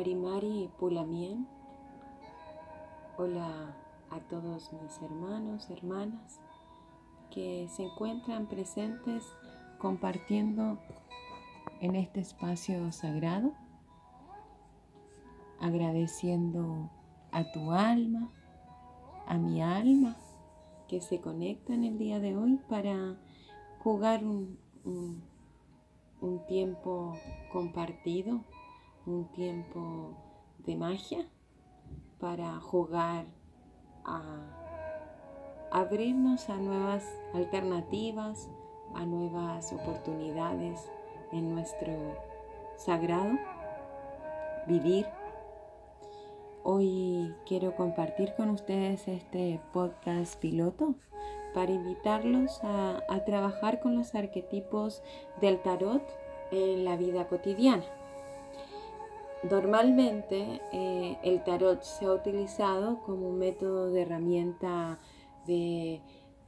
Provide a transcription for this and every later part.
Marimari Pulamien. Hola a todos mis hermanos, hermanas que se encuentran presentes compartiendo en este espacio sagrado, agradeciendo a tu alma, a mi alma, que se conectan el día de hoy para jugar un, un tiempo compartido un tiempo de magia para jugar a abrirnos a nuevas alternativas, a nuevas oportunidades en nuestro sagrado vivir. Hoy quiero compartir con ustedes este podcast piloto para invitarlos a, trabajar con los arquetipos del tarot en la vida cotidiana. Normalmente eh, el tarot se ha utilizado como un método de herramienta de,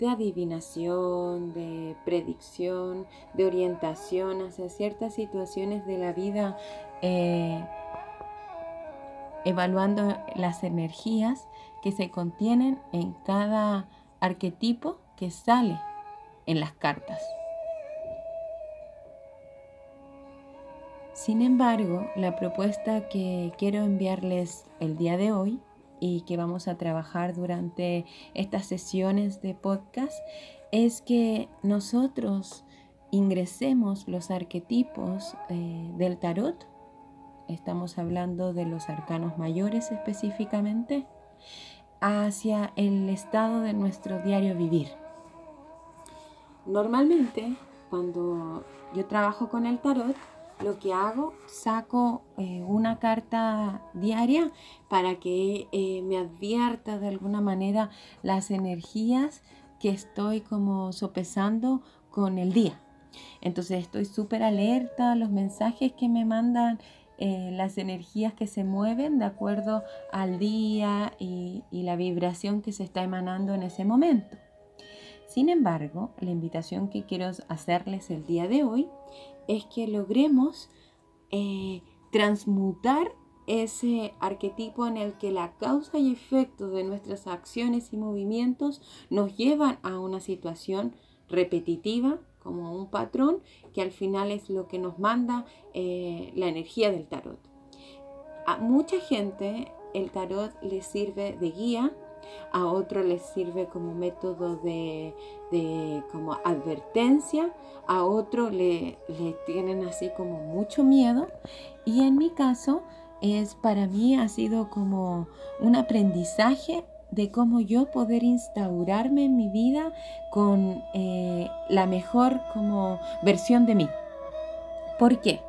adivinación, de predicción, de orientación hacia ciertas situaciones de la vida, eh, evaluando las energías que se contienen en cada arquetipo que sale en las cartas. Sin embargo, la propuesta que quiero enviarles el día de hoy y que vamos a trabajar durante estas sesiones de podcast es que nosotros ingresemos los arquetipos eh, del tarot, estamos hablando de los arcanos mayores específicamente, hacia el estado de nuestro diario vivir. Normalmente, cuando yo trabajo con el tarot, lo que hago, saco eh, una carta diaria para que eh, me advierta de alguna manera las energías que estoy como sopesando con el día. Entonces estoy súper alerta a los mensajes que me mandan eh, las energías que se mueven de acuerdo al día y la vibración que se está emanando en ese momento. Sin embargo, la invitación que quiero hacerles el día de hoy es que logremos eh, transmutar ese arquetipo en el que la causa y efecto de nuestras acciones y movimientos nos llevan a una situación repetitiva como un patrón que al final es lo que nos manda eh, la energía del tarot. A mucha gente el tarot le sirve de guía a otro les sirve como método de, como advertencia, a otro le, le tienen así como mucho miedo y en mi caso es para mí ha sido como un aprendizaje de cómo yo poder instaurarme en mi vida con eh, la mejor como versión de mí. ¿Por qué?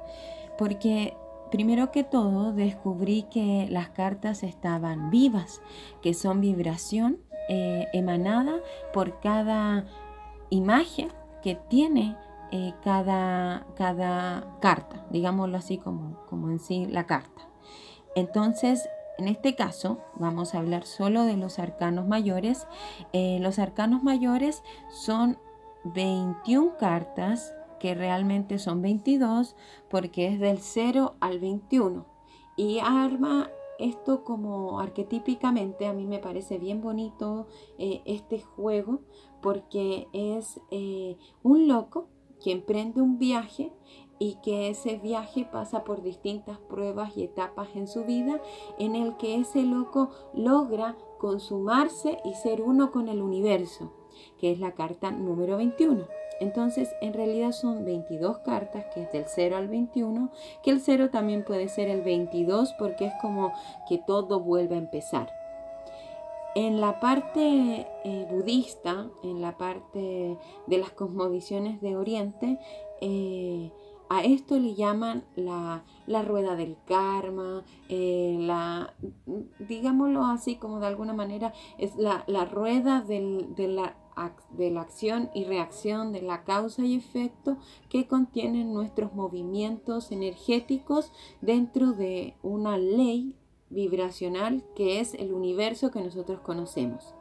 Porque Primero que todo, descubrí que las cartas estaban vivas, que son vibración eh, emanada por cada imagen que tiene eh, cada, cada, carta, digámoslo así como, como en sí la carta. Entonces, en este caso, vamos a hablar solo de los arcanos mayores. Eh, los arcanos mayores son 21 cartas que realmente son 22 porque es del 0 al 21 y arma esto como arquetípicamente a mí me parece bien bonito eh, este juego porque es eh, un loco que emprende un viaje y que ese viaje pasa por distintas pruebas y etapas en su vida en el que ese loco logra consumarse y ser uno con el universo, que es la carta número 21. Entonces, en realidad son 22 cartas, que es del 0 al 21, que el 0 también puede ser el 22 porque es como que todo vuelve a empezar. En la parte eh, budista, en la parte de las cosmovisiones de Oriente, eh, a esto le llaman la, rueda del karma, eh, la, digámoslo así como de alguna manera, es la, rueda de la de la acción y reacción de la causa y efecto que contienen nuestros movimientos energéticos dentro de una ley vibracional que es el universo que nosotros conocemos.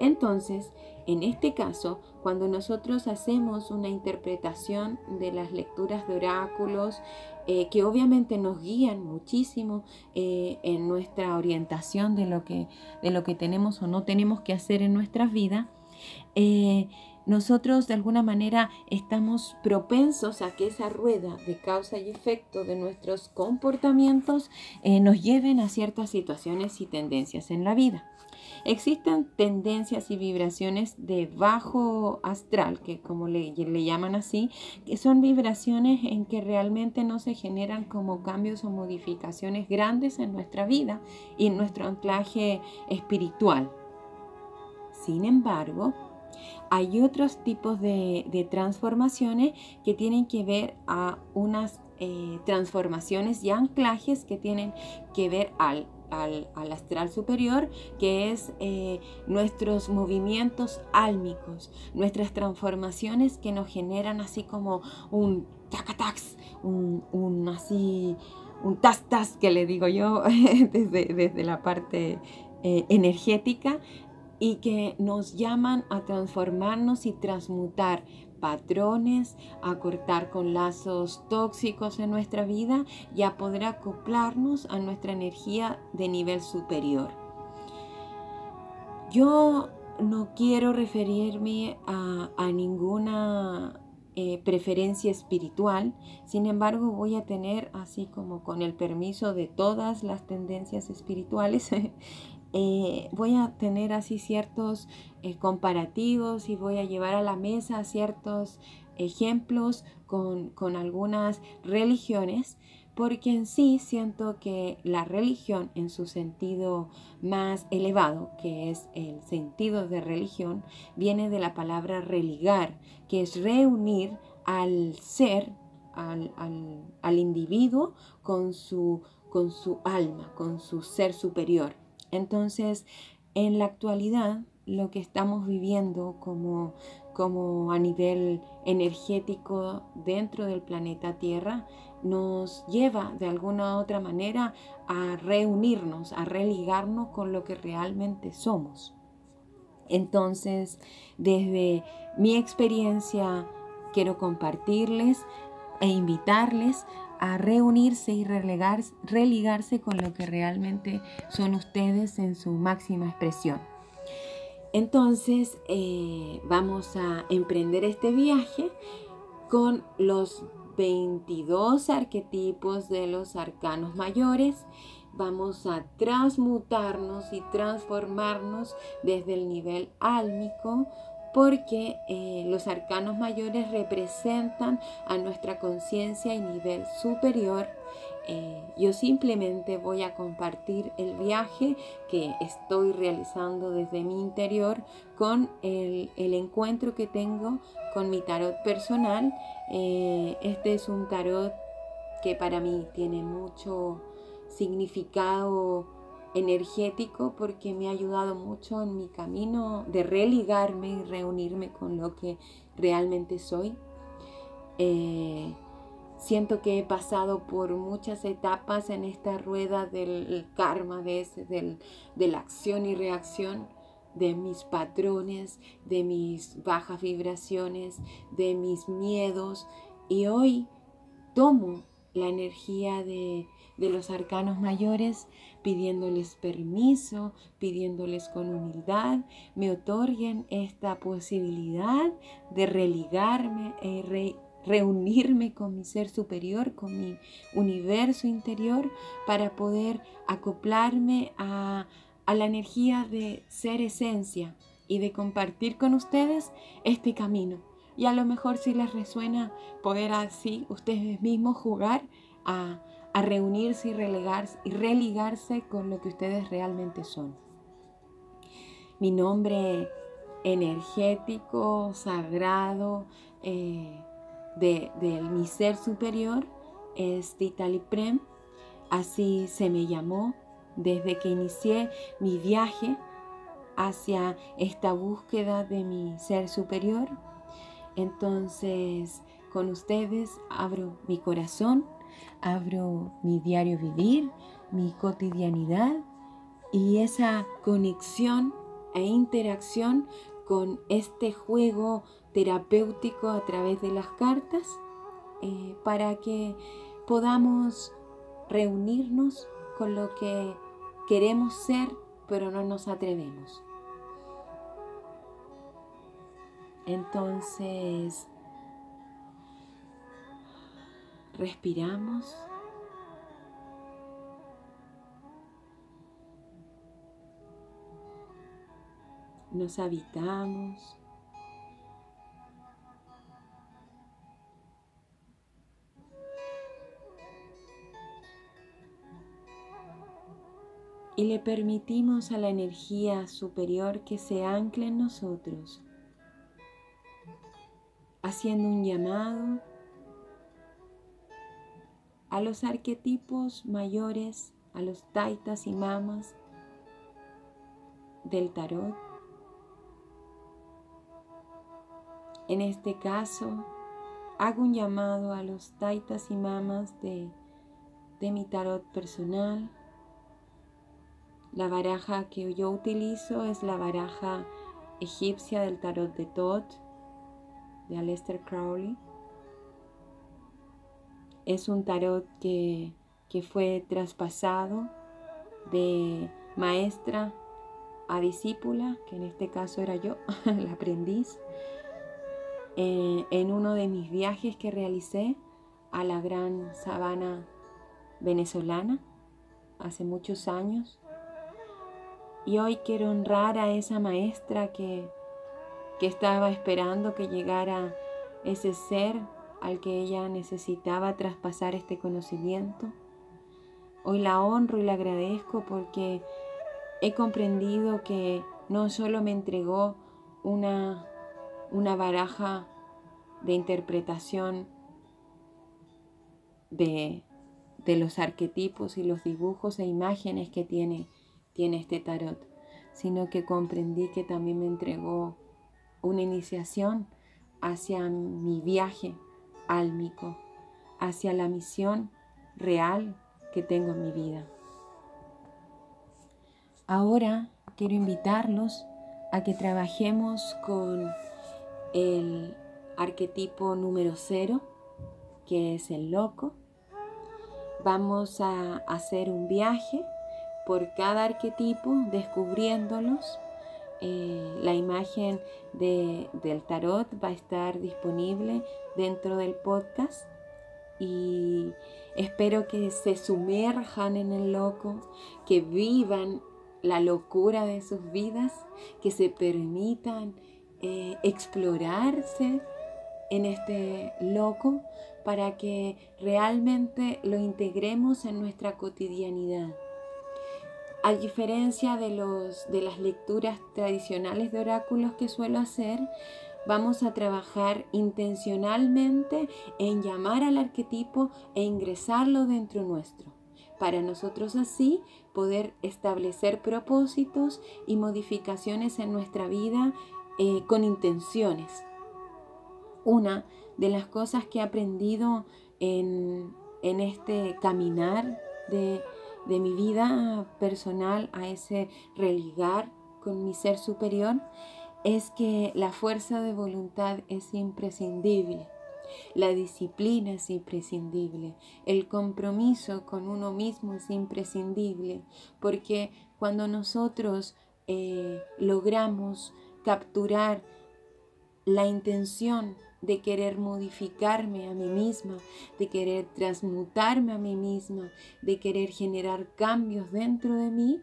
Entonces, en este caso, cuando nosotros hacemos una interpretación de las lecturas de oráculos, eh, que obviamente nos guían muchísimo eh, en nuestra orientación de lo, que, de lo que tenemos o no tenemos que hacer en nuestras vidas, eh, nosotros de alguna manera estamos propensos a que esa rueda de causa y efecto de nuestros comportamientos nos lleven a ciertas situaciones y tendencias en la vida. Existen tendencias y vibraciones de bajo astral, que como le, llaman así, que son vibraciones en que realmente no se generan como cambios o modificaciones grandes en nuestra vida y en nuestro anclaje espiritual. Sin embargo, hay otros tipos de, transformaciones que tienen que ver a unas eh, transformaciones y anclajes que tienen que ver al al, astral superior, que es eh, nuestros movimientos álmicos, nuestras transformaciones que nos generan así como un tacatax, un, un así, un tas que le digo yo desde, desde la parte eh, energética y que nos llaman a transformarnos y transmutar patrones, a cortar con lazos tóxicos en nuestra vida y a poder acoplarnos a nuestra energía de nivel superior. Yo no quiero referirme a, ninguna eh, preferencia espiritual, sin embargo voy a tener, así como con el permiso de todas las tendencias espirituales, Eh, voy a tener así ciertos eh, comparativos y voy a llevar a la mesa ciertos ejemplos con, con algunas religiones, porque en sí siento que la religión en su sentido más elevado, que es el sentido de religión, viene de la palabra religar, que es reunir al ser, al, al, al individuo con su, con su alma, con su ser superior. Entonces, en la actualidad, lo que estamos viviendo como, como a nivel energético dentro del planeta Tierra nos lleva de alguna u otra manera a reunirnos, a religarnos con lo que realmente somos. Entonces, desde mi experiencia, quiero compartirles e invitarles a reunirse y religarse con lo que realmente son ustedes en su máxima expresión. Entonces eh, vamos a emprender este viaje con los 22 arquetipos de los arcanos mayores. Vamos a transmutarnos y transformarnos desde el nivel álmico porque eh, los arcanos mayores representan a nuestra conciencia y nivel superior. Eh, yo simplemente voy a compartir el viaje que estoy realizando desde mi interior con el, encuentro que tengo con mi tarot personal. Eh, este es un tarot que para mí tiene mucho significado energético porque me ha ayudado mucho en mi camino de religarme y reunirme con lo que realmente soy. Eh, siento que he pasado por muchas etapas en esta rueda del karma, de, del, de la acción y reacción, de mis patrones, de mis bajas vibraciones, de mis miedos. Y hoy tomo la energía de, de los arcanos mayores pidiéndoles permiso, pidiéndoles con humildad, me otorguen esta posibilidad de religarme, eh, reunirme con mi ser superior, con mi universo interior, para poder acoplarme a, a la energía de ser esencia y de compartir con ustedes este camino. Y a lo mejor si les resuena poder así ustedes mismos jugar a a reunirse y, relegarse, y religarse con lo que ustedes realmente son. Mi nombre energético, sagrado, eh, de, mi ser superior es Titali Prem. Así se me llamó desde que inicié mi viaje hacia esta búsqueda de mi ser superior. Entonces, con ustedes abro mi corazón abro mi diario vivir, mi cotidianidad y esa conexión e interacción con este juego terapéutico a través de las cartas eh, para que podamos reunirnos con lo que queremos ser pero no nos atrevemos. Entonces, respiramos. Nos habitamos. y le permitimos a la energía superior que se ancle en nosotros, haciendo un llamado a los arquetipos mayores, a los taitas y mamas del tarot. En este caso, hago un llamado a los taitas y mamas de, de mi tarot personal la baraja que yo utilizo es la baraja egipcia del tarot de Thoth de Aleister Crowley. Es un tarot que, fue traspasado de maestra a discípula, que en este caso era yo, la aprendiz, eh, en uno de mis viajes que realicé a la gran sabana venezolana hace muchos años. Y hoy quiero honrar a esa maestra que, que estaba esperando que llegara ese ser al que ella necesitaba traspasar este conocimiento. Hoy la honro y la agradezco porque he comprendido que no solo me entregó una, una baraja de interpretación de, de los arquetipos y los dibujos e imágenes que tiene tiene este tarot, sino que comprendí que también me entregó una iniciación hacia mi viaje álmico, hacia la misión real que tengo en mi vida. Ahora quiero invitarlos a que trabajemos con el arquetipo número cero, que es el loco. Vamos a hacer un viaje por cada arquetipo, descubriéndolos. Eh, la imagen del tarot va a estar disponible dentro del podcast y espero que se sumerjan en el loco, que vivan la locura de sus vidas, que se permitan eh, explorarse en este loco para que realmente lo integremos en nuestra cotidianidad. A diferencia de, los, de las lecturas tradicionales de oráculos que suelo hacer, vamos a trabajar intencionalmente en llamar al arquetipo e ingresarlo dentro nuestro, para nosotros así poder establecer propósitos y modificaciones en nuestra vida eh, con intenciones. Una de las cosas que he aprendido en, en este caminar de de mi vida personal a ese religar con mi ser superior es que la fuerza de voluntad es imprescindible. La disciplina es imprescindible, el compromiso con uno mismo es imprescindible, porque cuando nosotros eh, logramos capturar la intención de querer modificarme a mí misma, de querer transmutarme a mí misma, de querer generar cambios dentro de mí,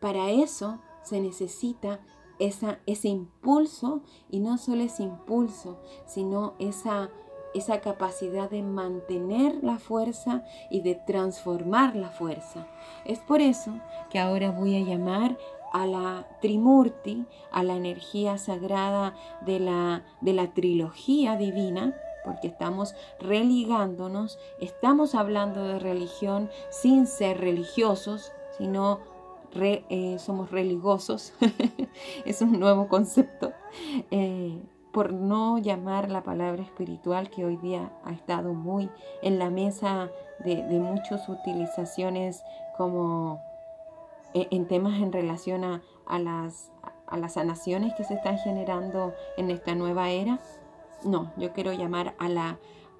para eso se necesita esa, ese impulso y no solo ese impulso, sino esa, esa capacidad de mantener la fuerza y de transformar la fuerza. Es por eso que ahora voy a llamar a la Trimurti, a la energía sagrada de la, de la trilogía divina, porque estamos religándonos, estamos hablando de religión sin ser religiosos, sino eh, somos religiosos, es un nuevo concepto, eh, por no llamar la palabra espiritual que hoy día ha estado muy en la mesa de, de muchas utilizaciones como en temas en relación a, las, a las sanaciones que se están generando en esta nueva era. No, yo quiero llamar a la,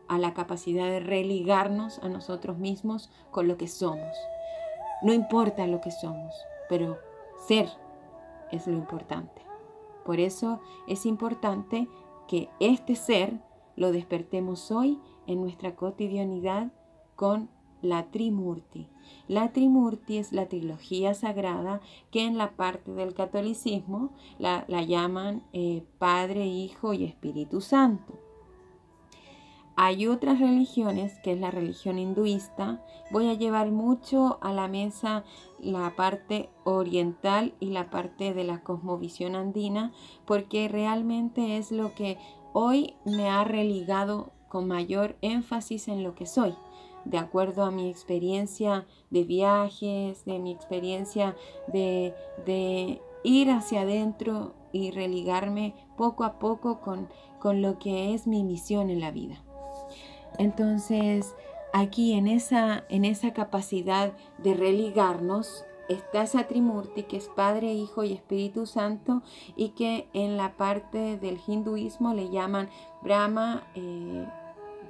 a la capacidad de religarnos a nosotros mismos con lo que somos. No importa lo que somos, pero ser es lo importante. Por eso es importante que este ser lo despertemos hoy en nuestra cotidianidad con la Trimurti. La Trimurti es la trilogía sagrada que en la parte del catolicismo la, llaman eh, Padre, Hijo y Espíritu Santo. Hay otras religiones, que es la religión hinduista. Voy a llevar mucho a la mesa la parte oriental y la parte de la cosmovisión andina, porque realmente es lo que hoy me ha religado con mayor énfasis en lo que soy de acuerdo a mi experiencia de viajes, de mi experiencia de, ir hacia adentro y religarme poco a poco con, con lo que es mi misión en la vida. Entonces, aquí en esa, en esa capacidad de religarnos está esa que es Padre, Hijo y Espíritu Santo y que en la parte del hinduismo le llaman Brahma, eh,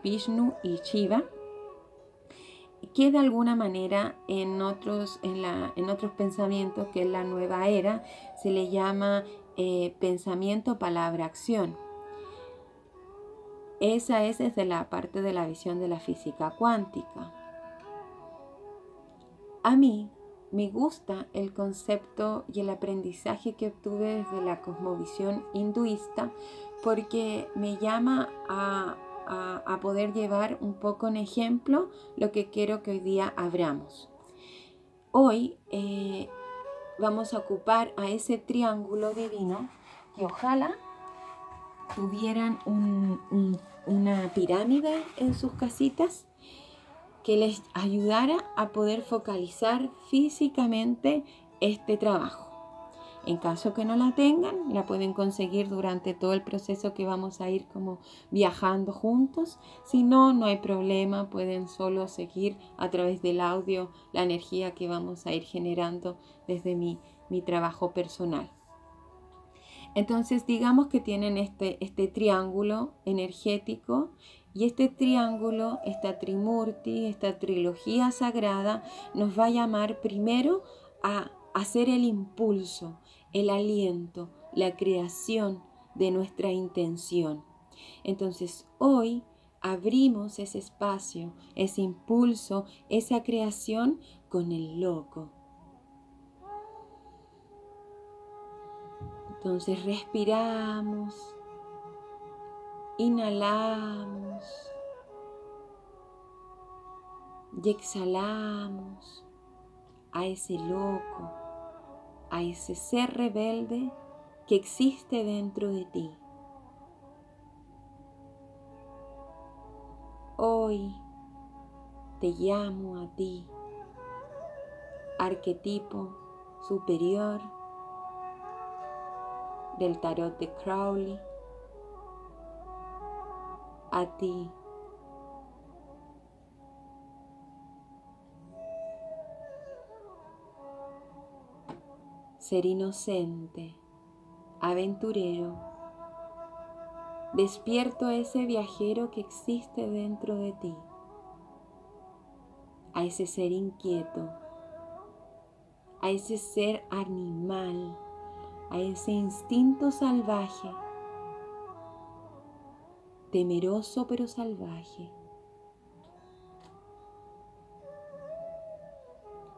Vishnu y Shiva que de alguna manera en otros, en, la, en otros pensamientos, que es la nueva era, se le llama eh, pensamiento, palabra, acción. Esa es desde la parte de la visión de la física cuántica. A mí me gusta el concepto y el aprendizaje que obtuve desde la cosmovisión hinduista porque me llama a a, poder llevar un poco en ejemplo lo que quiero que hoy día abramos. Hoy eh, vamos a ocupar a ese triángulo divino que ojalá tuvieran una pirámide en sus casitas que les ayudara a poder focalizar físicamente este trabajo. En caso que no la tengan, la pueden conseguir durante todo el proceso que vamos a ir como viajando juntos. Si no, no hay problema, pueden solo seguir a través del audio la energía que vamos a ir generando desde mi, mi trabajo personal. Entonces digamos que tienen este, este triángulo energético y este triángulo, esta trimurti, esta trilogía sagrada, nos va a llamar primero a hacer el impulso, el aliento, la creación de nuestra intención. Entonces hoy abrimos ese espacio, ese impulso, esa creación con el loco. Entonces respiramos, inhalamos y exhalamos a ese loco a ese ser rebelde que existe dentro de ti. Hoy te llamo a ti, arquetipo superior del tarot de Crowley, a ti ser inocente, aventurero, despierto a ese viajero que existe dentro de ti, a ese ser inquieto, a ese ser animal, a ese instinto salvaje, temeroso pero salvaje.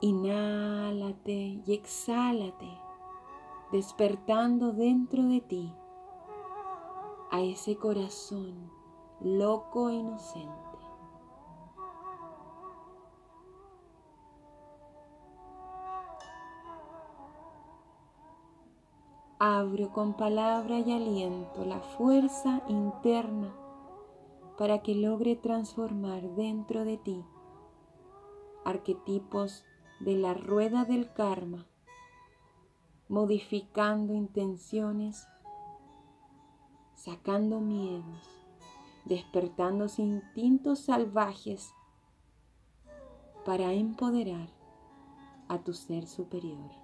Inhálate y exhálate, despertando dentro de ti a ese corazón loco e inocente. Abro con palabra y aliento la fuerza interna para que logre transformar dentro de ti arquetipos de la rueda del karma, modificando intenciones, sacando miedos, despertando instintos salvajes para empoderar a tu ser superior.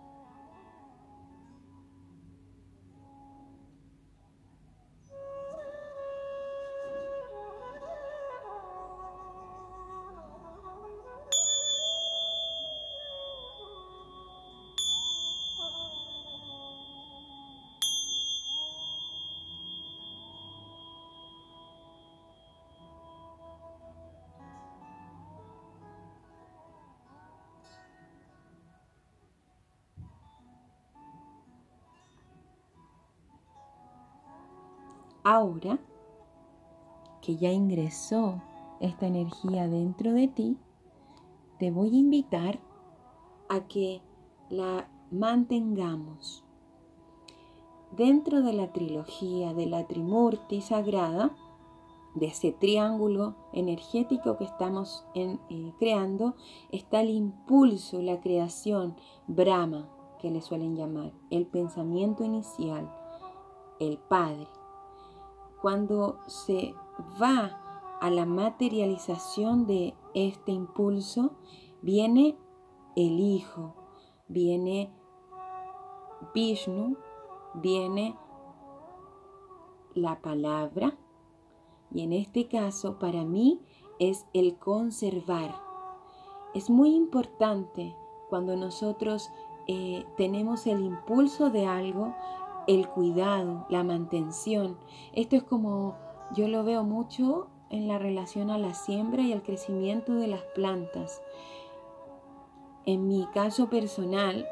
Ahora que ya ingresó esta energía dentro de ti, te voy a invitar a que la mantengamos dentro de la trilogía de la Trimurti sagrada, de ese triángulo energético que estamos eh, creando, está el impulso, la creación, Brahma, que le suelen llamar, el pensamiento inicial, el Padre. Cuando se va a la materialización de este impulso, viene el Hijo, viene Vishnu, viene la palabra y en este caso para mí es el conservar. Es muy importante cuando nosotros eh, tenemos el impulso de algo, el cuidado, la mantención. Esto es como yo lo veo mucho en la relación a la siembra y al crecimiento de las plantas. En mi caso personal,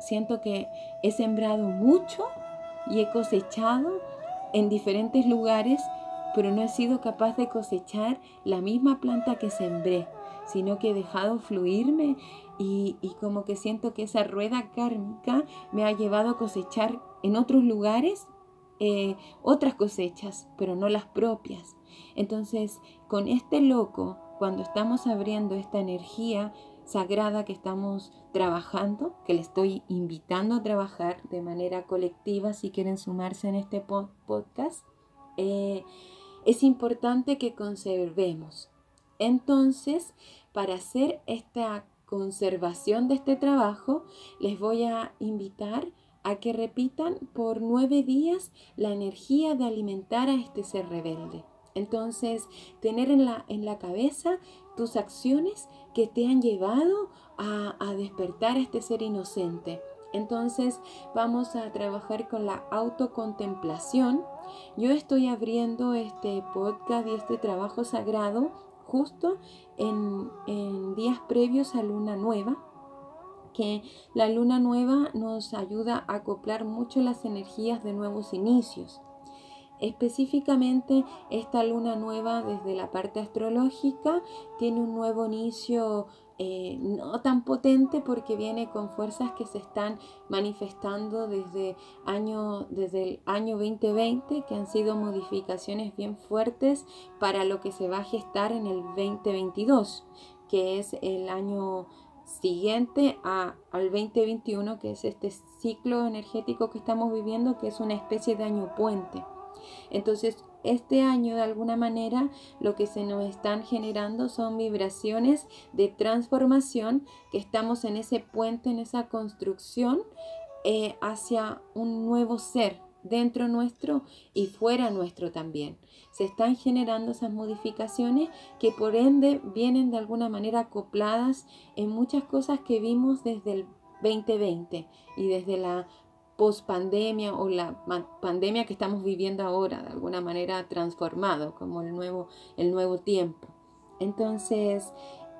siento que he sembrado mucho y he cosechado en diferentes lugares, pero no he sido capaz de cosechar la misma planta que sembré, sino que he dejado fluirme y, como que siento que esa rueda kármica me ha llevado a cosechar en otros lugares eh, otras cosechas, pero no las propias. Entonces, con este loco, cuando estamos abriendo esta energía, sagrada que estamos trabajando, que le estoy invitando a trabajar de manera colectiva si quieren sumarse en este podcast, eh, es importante que conservemos. Entonces, para hacer esta conservación de este trabajo, les voy a invitar a que repitan por nueve días la energía de alimentar a este ser rebelde. Entonces, tener en la, en la cabeza tus acciones que te han llevado a, a despertar a este ser inocente. Entonces vamos a trabajar con la autocontemplación. Yo estoy abriendo este podcast y este trabajo sagrado justo en, en días previos a luna nueva, que la luna nueva nos ayuda a acoplar mucho las energías de nuevos inicios. Específicamente, esta luna nueva desde la parte astrológica tiene un nuevo inicio eh, no tan potente porque viene con fuerzas que se están manifestando desde, año, desde el año 2020, que han sido modificaciones bien fuertes para lo que se va a gestar en el 2022, que es el año siguiente a, al 2021, que es este ciclo energético que estamos viviendo, que es una especie de año puente. Entonces, este año de alguna manera lo que se nos están generando son vibraciones de transformación que estamos en ese puente, en esa construcción eh, hacia un nuevo ser dentro nuestro y fuera nuestro también. Se están generando esas modificaciones que por ende vienen de alguna manera acopladas en muchas cosas que vimos desde el 2020 y desde la post-pandemia o la pandemia que estamos viviendo ahora, de alguna manera transformado, como el nuevo, el nuevo tiempo. Entonces,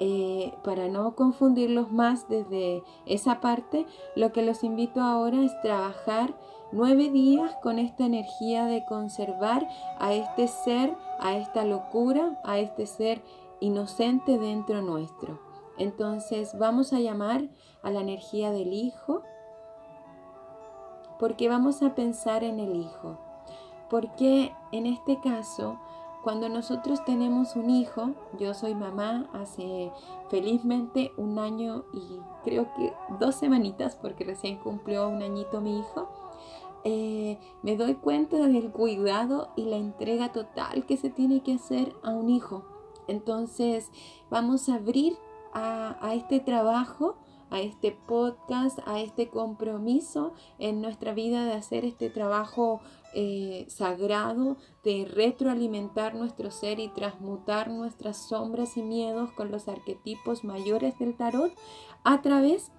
eh, para no confundirlos más desde esa parte, lo que los invito ahora es trabajar nueve días con esta energía de conservar a este ser, a esta locura, a este ser inocente dentro nuestro. Entonces vamos a llamar a la energía del Hijo, porque vamos a pensar en el hijo. Porque en este caso, cuando nosotros tenemos un hijo, yo soy mamá hace felizmente un año y creo que dos semanitas, porque recién cumplió un añito mi hijo, eh, me doy cuenta del cuidado y la entrega total que se tiene que hacer a un hijo. Entonces vamos a abrir a, a este trabajo a este podcast, a este compromiso en nuestra vida de hacer este trabajo eh, sagrado, de retroalimentar nuestro ser y transmutar nuestras sombras y miedos con los arquetipos mayores del tarot a través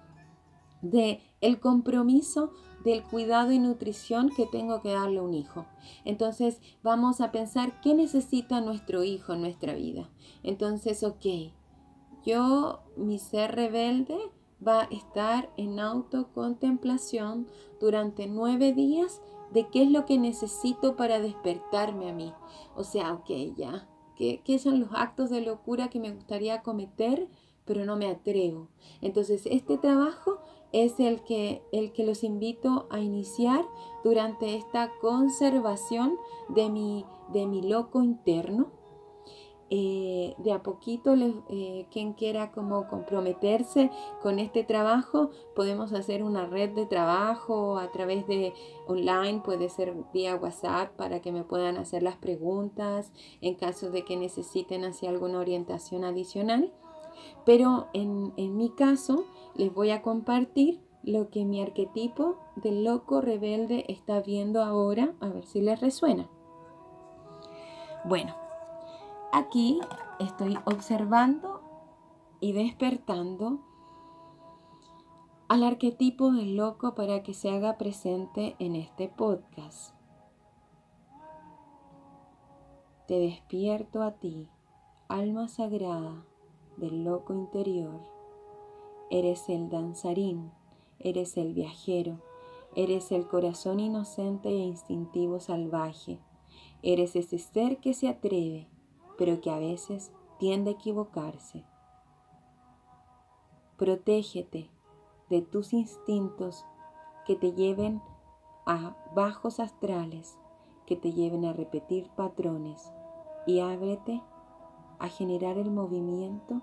de el compromiso del cuidado y nutrición que tengo que darle a un hijo. Entonces vamos a pensar qué necesita nuestro hijo en nuestra vida. Entonces, ok, yo, mi ser rebelde, va a estar en autocontemplación durante nueve días de qué es lo que necesito para despertarme a mí. O sea, ok, ya, ¿qué, qué son los actos de locura que me gustaría cometer, pero no me atrevo? Entonces, este trabajo es el que, el que los invito a iniciar durante esta conservación de mi, de mi loco interno. Eh, de a poquito, eh, quien quiera como comprometerse con este trabajo, podemos hacer una red de trabajo a través de online, puede ser vía WhatsApp para que me puedan hacer las preguntas en caso de que necesiten hacia alguna orientación adicional. Pero en, en mi caso, les voy a compartir lo que mi arquetipo del loco rebelde está viendo ahora, a ver si les resuena. Bueno, aquí estoy observando y despertando al arquetipo del loco para que se haga presente en este podcast. Te despierto a ti, alma sagrada del loco interior. Eres el danzarín, eres el viajero, eres el corazón inocente e instintivo salvaje, eres ese ser que se atreve, pero que a veces tiende a equivocarse. Protégete de tus instintos que te lleven a bajos astrales, que te lleven a repetir patrones y ábrete a generar el movimiento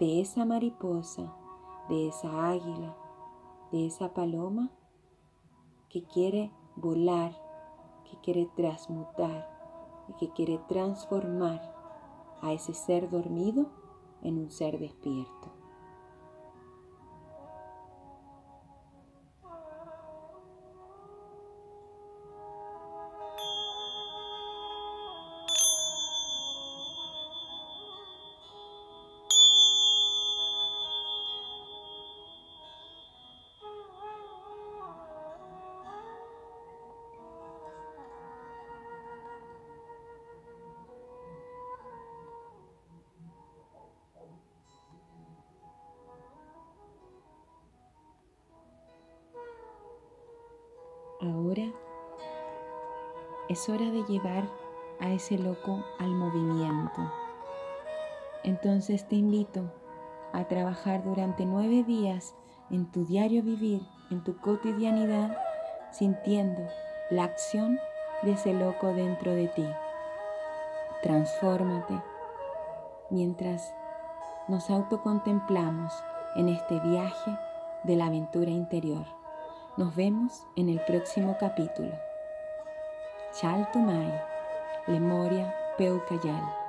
de esa mariposa, de esa águila, de esa paloma que quiere volar, que quiere transmutar y que quiere transformar a ese ser dormido en un ser despierto. Es hora de llevar a ese loco al movimiento. Entonces te invito a trabajar durante nueve días en tu diario vivir, en tu cotidianidad, sintiendo la acción de ese loco dentro de ti. Transfórmate mientras nos autocontemplamos en este viaje de la aventura interior. Nos vemos en el próximo capítulo. Chaltumay, Lemoria Peucayal.